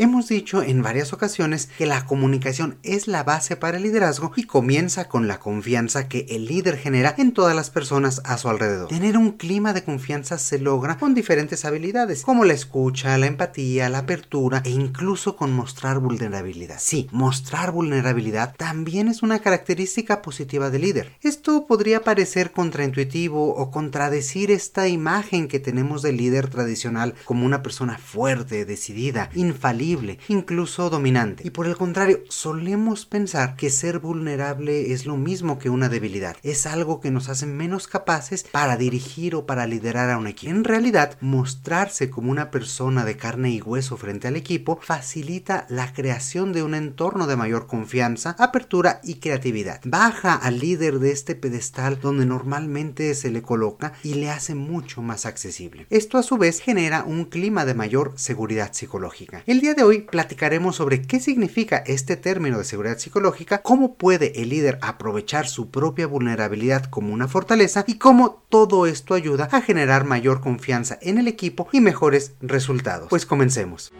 Hemos dicho en varias ocasiones que la comunicación es la base para el liderazgo y comienza con la confianza que el líder genera en todas las personas a su alrededor. Tener un clima de confianza se logra con diferentes habilidades, como la escucha, la empatía, la apertura e incluso con mostrar vulnerabilidad. Sí, mostrar vulnerabilidad también es una característica positiva del líder. Esto podría parecer contraintuitivo o contradecir esta imagen que tenemos del líder tradicional como una persona fuerte, decidida, infalible, incluso dominante. Y por el contrario, solemos pensar que ser vulnerable es lo mismo que una debilidad. Es algo que nos hace menos capaces para dirigir o para liderar a un equipo. En realidad, mostrarse como una persona de carne y hueso frente al equipo facilita la creación de un entorno de mayor confianza, apertura y creatividad. Baja al líder de este pedestal donde normalmente se le coloca y le hace mucho más accesible. Esto a su vez genera un clima de mayor seguridad psicológica. El día de hoy platicaremos sobre qué significa este término de seguridad psicológica, cómo puede el líder aprovechar su propia vulnerabilidad como una fortaleza y cómo todo esto ayuda a generar mayor confianza en el equipo y mejores resultados. Pues comencemos.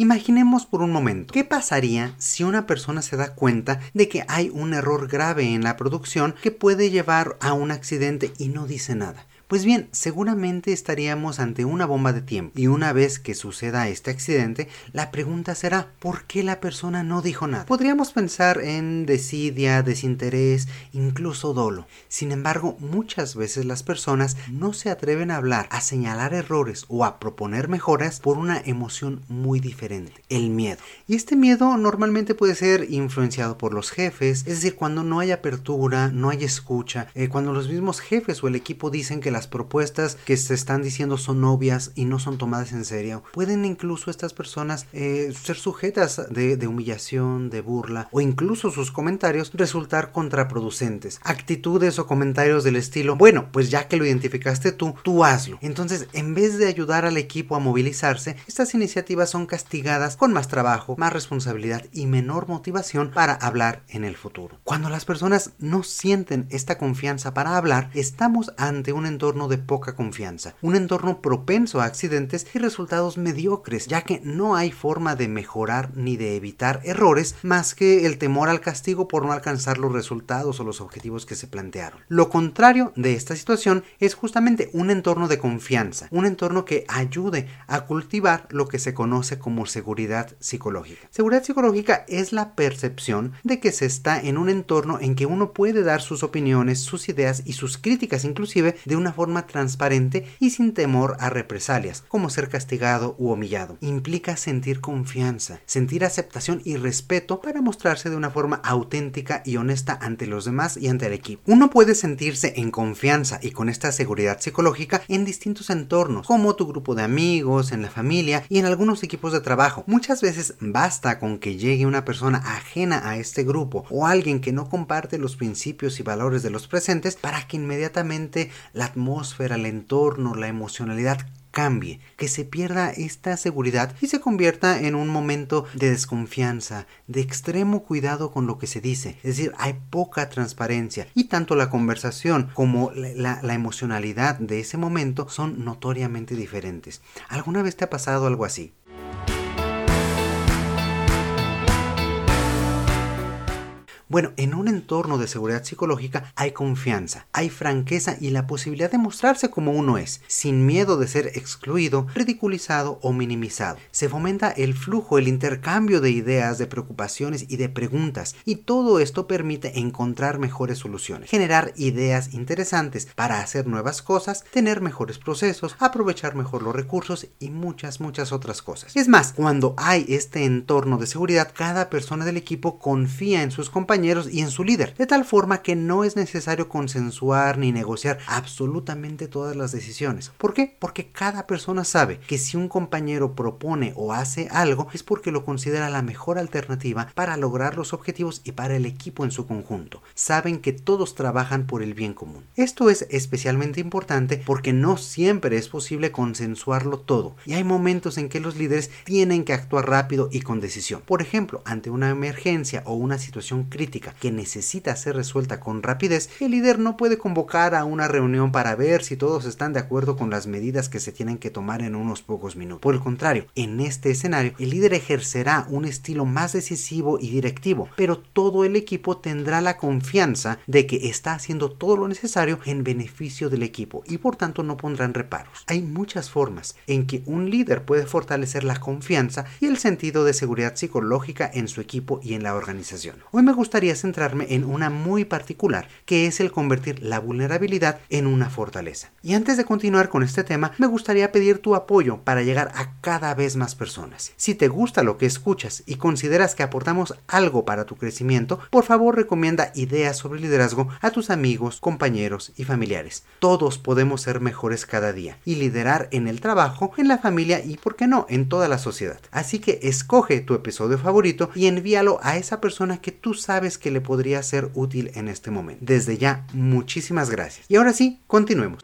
Imaginemos por un momento, ¿qué pasaría si una persona se da cuenta de que hay un error grave en la producción que puede llevar a un accidente y no dice nada? Pues bien, seguramente estaríamos ante una bomba de tiempo y una vez que suceda este accidente, la pregunta será ¿por qué la persona no dijo nada? Podríamos pensar en desidia, desinterés, incluso dolo. Sin embargo, muchas veces las personas no se atreven a hablar, a señalar errores o a proponer mejoras por una emoción muy diferente, el miedo. Y este miedo normalmente puede ser influenciado por los jefes, es decir, cuando no hay apertura, no hay escucha, eh, cuando los mismos jefes o el equipo dicen que la las propuestas que se están diciendo son obvias y no son tomadas en serio, pueden incluso estas personas eh, ser sujetas de, de humillación, de burla o incluso sus comentarios resultar contraproducentes. Actitudes o comentarios del estilo, bueno, pues ya que lo identificaste tú, tú hazlo. Entonces, en vez de ayudar al equipo a movilizarse, estas iniciativas son castigadas con más trabajo, más responsabilidad y menor motivación para hablar en el futuro. Cuando las personas no sienten esta confianza para hablar, estamos ante un entorno de poca confianza, un entorno propenso a accidentes y resultados mediocres, ya que no hay forma de mejorar ni de evitar errores más que el temor al castigo por no alcanzar los resultados o los objetivos que se plantearon. Lo contrario de esta situación es justamente un entorno de confianza, un entorno que ayude a cultivar lo que se conoce como seguridad psicológica. Seguridad psicológica es la percepción de que se está en un entorno en que uno puede dar sus opiniones, sus ideas y sus críticas inclusive de una forma transparente y sin temor a represalias, como ser castigado u humillado. Implica sentir confianza, sentir aceptación y respeto para mostrarse de una forma auténtica y honesta ante los demás y ante el equipo. Uno puede sentirse en confianza y con esta seguridad psicológica en distintos entornos, como tu grupo de amigos, en la familia y en algunos equipos de trabajo. Muchas veces basta con que llegue una persona ajena a este grupo o alguien que no comparte los principios y valores de los presentes para que inmediatamente la atmósfera atmósfera, el entorno, la emocionalidad cambie, que se pierda esta seguridad y se convierta en un momento de desconfianza, de extremo cuidado con lo que se dice. Es decir, hay poca transparencia y tanto la conversación como la, la, emocionalidad de ese momento son notoriamente diferentes. ¿Alguna vez te ha pasado algo así? Bueno, en un entorno de seguridad psicológica hay confianza, hay franqueza y la posibilidad de mostrarse como uno es, sin miedo de ser excluido, ridiculizado o minimizado. Se fomenta el flujo, el intercambio de ideas, de preocupaciones y de preguntas, y todo esto permite encontrar mejores soluciones, generar ideas interesantes para hacer nuevas cosas, tener mejores procesos, aprovechar mejor los recursos y muchas, muchas otras cosas. Es más, cuando hay este entorno de seguridad, cada persona del equipo confía en sus compañeros y en su líder, de tal forma que no es necesario consensuar ni negociar absolutamente todas las decisiones. ¿Por qué? Porque cada persona sabe que si un compañero propone o hace algo es porque lo considera la mejor alternativa para lograr los objetivos y para el equipo en su conjunto. Saben que todos trabajan por el bien común. Esto es especialmente importante porque no siempre es posible consensuarlo todo y hay momentos en que los líderes tienen que actuar rápido y con decisión. Por ejemplo, ante una emergencia o una situación crítica que necesita ser resuelta con rapidez, el líder no puede convocar a una reunión para ver si todos están de acuerdo con las medidas que se tienen que tomar en unos pocos minutos. Por el contrario, en este escenario, el líder ejercerá un estilo más decisivo y directivo, pero todo el equipo tendrá la confianza de que está haciendo todo lo necesario en beneficio del equipo y por tanto no pondrán reparos. Hay muchas formas en que un líder puede fortalecer la confianza y el sentido de seguridad psicológica en su equipo y en la organización. Hoy me gustaría centrarme en una muy particular, que es el convertir la vulnerabilidad en una fortaleza. Y antes de continuar con este tema, me gustaría pedir tu apoyo para llegar a cada vez más personas. Si te gusta lo que escuchas y consideras que aportamos algo para tu crecimiento, por favor recomienda ideas sobre liderazgo a tus amigos, compañeros y familiares. Todos podemos ser mejores cada día y liderar en el trabajo, en la familia y, por qué no, en toda la sociedad. Así que escoge tu episodio favorito y envíalo a esa persona que tú sabes que le podría ser útil en este momento. Desde ya, muchísimas gracias. Y ahora sí, continuemos.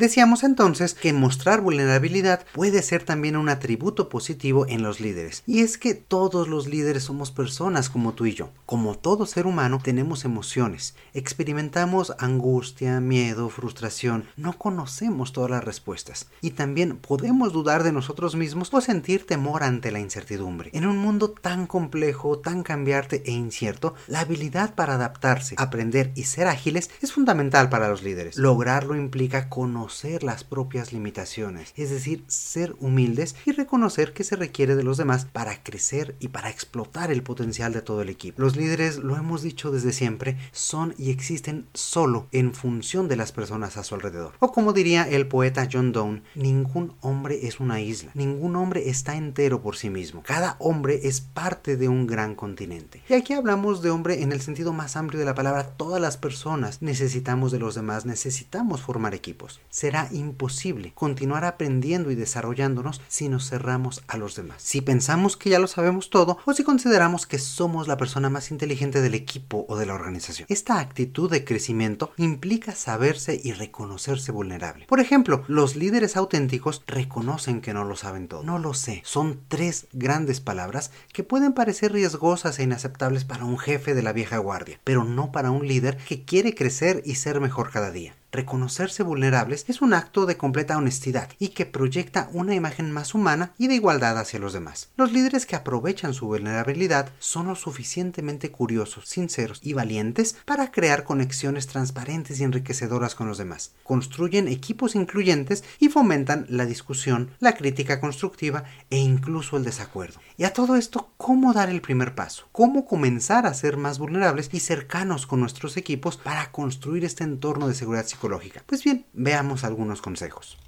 Decíamos entonces que mostrar vulnerabilidad puede ser también un atributo positivo en los líderes. Y es que todos los líderes somos personas como tú y yo. Como todo ser humano tenemos emociones, experimentamos angustia, miedo, frustración, no conocemos todas las respuestas. Y también podemos dudar de nosotros mismos o sentir temor ante la incertidumbre. En un mundo tan complejo, tan cambiante e incierto, la habilidad para adaptarse, aprender y ser ágiles es fundamental para los líderes. Lograrlo implica conocer las propias limitaciones, es decir, ser humildes y reconocer que se requiere de los demás para crecer y para explotar el potencial de todo el equipo. Los líderes, lo hemos dicho desde siempre, son y existen solo en función de las personas a su alrededor. O como diría el poeta John Donne, ningún hombre es una isla, ningún hombre está entero por sí mismo. Cada hombre es parte de un gran continente. Y aquí hablamos de hombre en el sentido más amplio de la palabra, todas las personas necesitamos de los demás, necesitamos formar equipos será imposible continuar aprendiendo y desarrollándonos si nos cerramos a los demás. Si pensamos que ya lo sabemos todo o si consideramos que somos la persona más inteligente del equipo o de la organización. Esta actitud de crecimiento implica saberse y reconocerse vulnerable. Por ejemplo, los líderes auténticos reconocen que no lo saben todo. No lo sé. Son tres grandes palabras que pueden parecer riesgosas e inaceptables para un jefe de la vieja guardia, pero no para un líder que quiere crecer y ser mejor cada día. Reconocerse vulnerables es un acto de completa honestidad y que proyecta una imagen más humana y de igualdad hacia los demás. Los líderes que aprovechan su vulnerabilidad son lo suficientemente curiosos, sinceros y valientes para crear conexiones transparentes y enriquecedoras con los demás. Construyen equipos incluyentes y fomentan la discusión, la crítica constructiva e incluso el desacuerdo. Y a todo esto, ¿cómo dar el primer paso? ¿Cómo comenzar a ser más vulnerables y cercanos con nuestros equipos para construir este entorno de seguridad psicológica? Pues bien, veamos algunos consejos.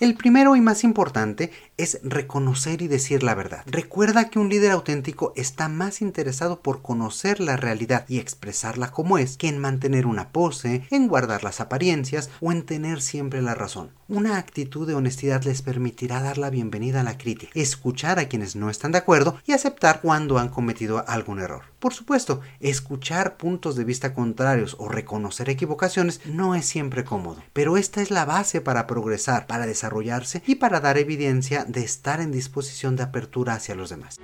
El primero y más importante es reconocer y decir la verdad. Recuerda que un líder auténtico está más interesado por conocer la realidad y expresarla como es que en mantener una pose, en guardar las apariencias o en tener siempre la razón. Una actitud de honestidad les permitirá dar la bienvenida a la crítica, escuchar a quienes no están de acuerdo y aceptar cuando han cometido algún error. Por supuesto, escuchar puntos de vista contrarios o reconocer equivocaciones no es siempre cómodo, pero esta es la base para progresar, para desarrollarse y para dar evidencia de estar en disposición de apertura hacia los demás.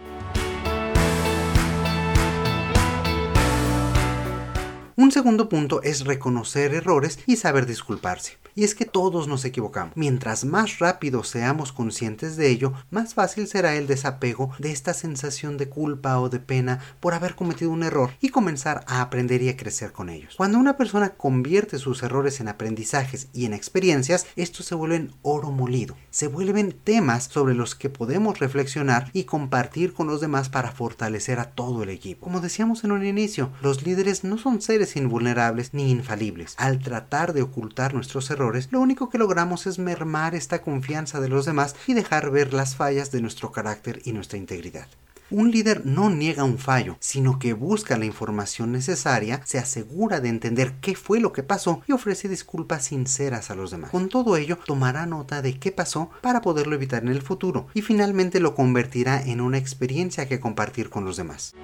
Un segundo punto es reconocer errores y saber disculparse. Y es que todos nos equivocamos. Mientras más rápido seamos conscientes de ello, más fácil será el desapego de esta sensación de culpa o de pena por haber cometido un error y comenzar a aprender y a crecer con ellos. Cuando una persona convierte sus errores en aprendizajes y en experiencias, estos se vuelven oro molido. Se vuelven temas sobre los que podemos reflexionar y compartir con los demás para fortalecer a todo el equipo. Como decíamos en un inicio, los líderes no son seres invulnerables ni infalibles. Al tratar de ocultar nuestros errores, lo único que logramos es mermar esta confianza de los demás y dejar ver las fallas de nuestro carácter y nuestra integridad. Un líder no niega un fallo, sino que busca la información necesaria, se asegura de entender qué fue lo que pasó y ofrece disculpas sinceras a los demás. Con todo ello, tomará nota de qué pasó para poderlo evitar en el futuro y finalmente lo convertirá en una experiencia que compartir con los demás.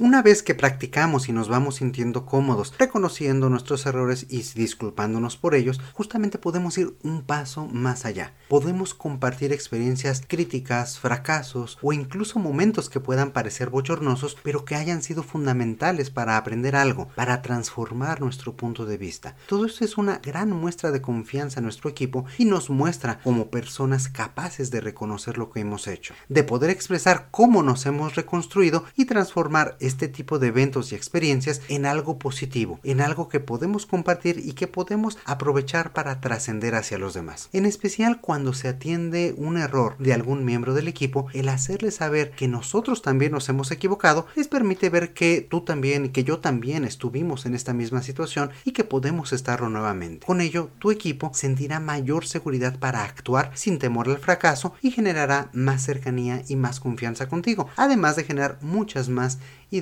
Una vez que practicamos y nos vamos sintiendo cómodos, reconociendo nuestros errores y disculpándonos por ellos, justamente podemos ir un paso más allá. Podemos compartir experiencias críticas, fracasos o incluso momentos que puedan parecer bochornosos, pero que hayan sido fundamentales para aprender algo, para transformar nuestro punto de vista. Todo esto es una gran muestra de confianza en nuestro equipo y nos muestra como personas capaces de reconocer lo que hemos hecho, de poder expresar cómo nos hemos reconstruido y transformar este tipo de eventos y experiencias en algo positivo, en algo que podemos compartir y que podemos aprovechar para trascender hacia los demás. En especial cuando se atiende un error de algún miembro del equipo, el hacerle saber que nosotros también nos hemos equivocado les permite ver que tú también que yo también estuvimos en esta misma situación y que podemos estarlo nuevamente. Con ello, tu equipo sentirá mayor seguridad para actuar sin temor al fracaso y generará más cercanía y más confianza contigo, además de generar muchas más ideas,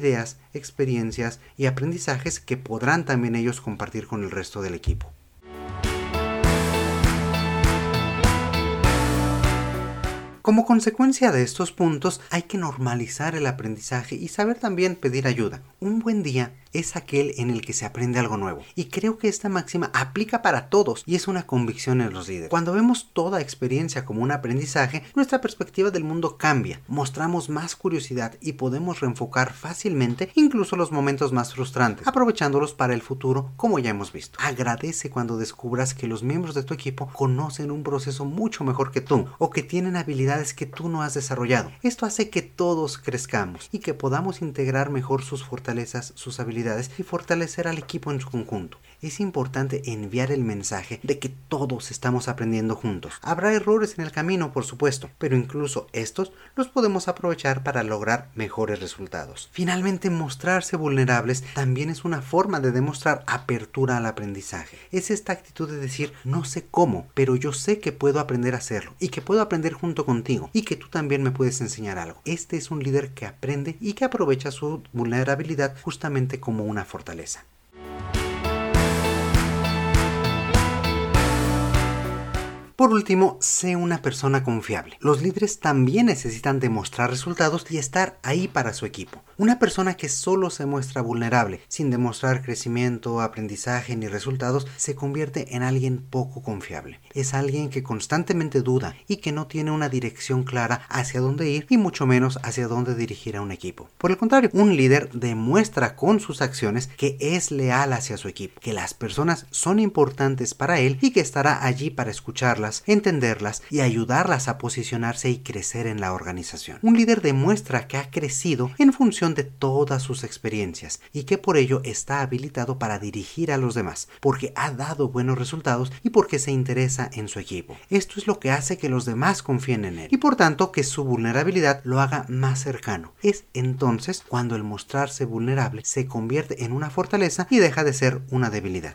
experiencias y aprendizajes que podrán también ellos compartir con el resto del equipo. Como consecuencia de estos puntos hay que normalizar el aprendizaje y saber también pedir ayuda. Un buen día es aquel en el que se aprende algo nuevo. Y creo que esta máxima aplica para todos y es una convicción en los líderes. Cuando vemos toda experiencia como un aprendizaje, nuestra perspectiva del mundo cambia, mostramos más curiosidad y podemos reenfocar fácilmente incluso los momentos más frustrantes, aprovechándolos para el futuro como ya hemos visto. Agradece cuando descubras que los miembros de tu equipo conocen un proceso mucho mejor que tú o que tienen habilidades que tú no has desarrollado. Esto hace que todos crezcamos y que podamos integrar mejor sus fortalezas, sus habilidades y fortalecer al equipo en su conjunto. Es importante enviar el mensaje de que todos estamos aprendiendo juntos. Habrá errores en el camino, por supuesto, pero incluso estos los podemos aprovechar para lograr mejores resultados. Finalmente, mostrarse vulnerables también es una forma de demostrar apertura al aprendizaje. Es esta actitud de decir, no sé cómo, pero yo sé que puedo aprender a hacerlo y que puedo aprender junto contigo y que tú también me puedes enseñar algo. Este es un líder que aprende y que aprovecha su vulnerabilidad justamente como una fortaleza. Por último, sé una persona confiable. Los líderes también necesitan demostrar resultados y estar ahí para su equipo. Una persona que solo se muestra vulnerable, sin demostrar crecimiento, aprendizaje ni resultados, se convierte en alguien poco confiable. Es alguien que constantemente duda y que no tiene una dirección clara hacia dónde ir y mucho menos hacia dónde dirigir a un equipo. Por el contrario, un líder demuestra con sus acciones que es leal hacia su equipo, que las personas son importantes para él y que estará allí para escucharlas entenderlas y ayudarlas a posicionarse y crecer en la organización. Un líder demuestra que ha crecido en función de todas sus experiencias y que por ello está habilitado para dirigir a los demás, porque ha dado buenos resultados y porque se interesa en su equipo. Esto es lo que hace que los demás confíen en él y por tanto que su vulnerabilidad lo haga más cercano. Es entonces cuando el mostrarse vulnerable se convierte en una fortaleza y deja de ser una debilidad.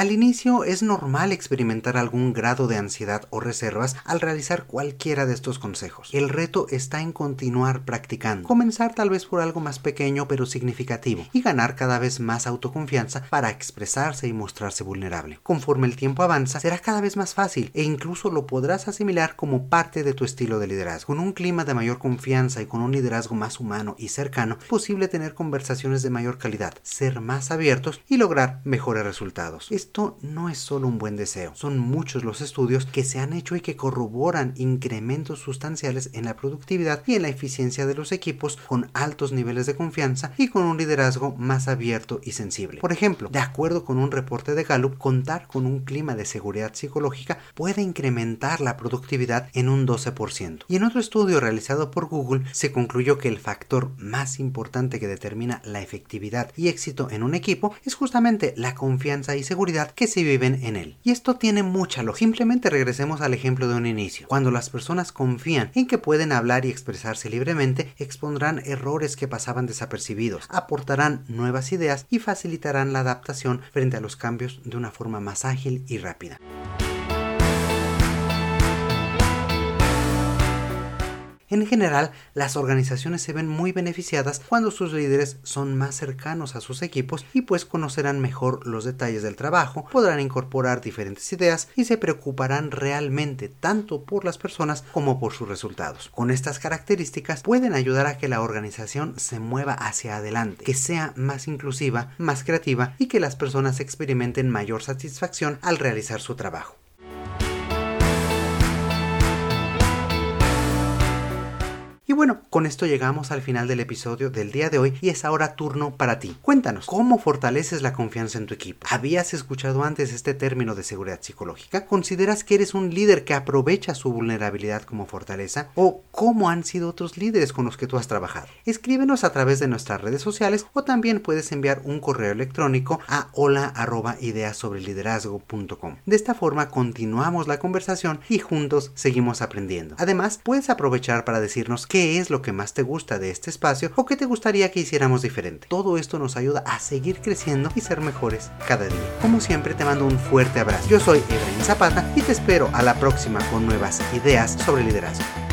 Al inicio es normal experimentar algún grado de ansiedad o reservas al realizar cualquiera de estos consejos. El reto está en continuar practicando, comenzar tal vez por algo más pequeño pero significativo y ganar cada vez más autoconfianza para expresarse y mostrarse vulnerable. Conforme el tiempo avanza, será cada vez más fácil e incluso lo podrás asimilar como parte de tu estilo de liderazgo. Con un clima de mayor confianza y con un liderazgo más humano y cercano, es posible tener conversaciones de mayor calidad, ser más abiertos y lograr mejores resultados. No es solo un buen deseo, son muchos los estudios que se han hecho y que corroboran incrementos sustanciales en la productividad y en la eficiencia de los equipos con altos niveles de confianza y con un liderazgo más abierto y sensible. Por ejemplo, de acuerdo con un reporte de Gallup, contar con un clima de seguridad psicológica puede incrementar la productividad en un 12%. Y en otro estudio realizado por Google se concluyó que el factor más importante que determina la efectividad y éxito en un equipo es justamente la confianza y seguridad que se viven en él. Y esto tiene mucha lógica. Simplemente regresemos al ejemplo de un inicio. Cuando las personas confían en que pueden hablar y expresarse libremente, expondrán errores que pasaban desapercibidos, aportarán nuevas ideas y facilitarán la adaptación frente a los cambios de una forma más ágil y rápida. En general, las organizaciones se ven muy beneficiadas cuando sus líderes son más cercanos a sus equipos y pues conocerán mejor los detalles del trabajo, podrán incorporar diferentes ideas y se preocuparán realmente tanto por las personas como por sus resultados. Con estas características pueden ayudar a que la organización se mueva hacia adelante, que sea más inclusiva, más creativa y que las personas experimenten mayor satisfacción al realizar su trabajo. Con esto llegamos al final del episodio del día de hoy y es ahora turno para ti. Cuéntanos, ¿cómo fortaleces la confianza en tu equipo? ¿Habías escuchado antes este término de seguridad psicológica? ¿Consideras que eres un líder que aprovecha su vulnerabilidad como fortaleza? ¿O cómo han sido otros líderes con los que tú has trabajado? Escríbenos a través de nuestras redes sociales o también puedes enviar un correo electrónico a hola De esta forma continuamos la conversación y juntos seguimos aprendiendo. Además, puedes aprovechar para decirnos qué es lo que más te gusta de este espacio o qué te gustaría que hiciéramos diferente. Todo esto nos ayuda a seguir creciendo y ser mejores cada día. Como siempre te mando un fuerte abrazo. Yo soy Efraín Zapata y te espero a la próxima con nuevas ideas sobre liderazgo.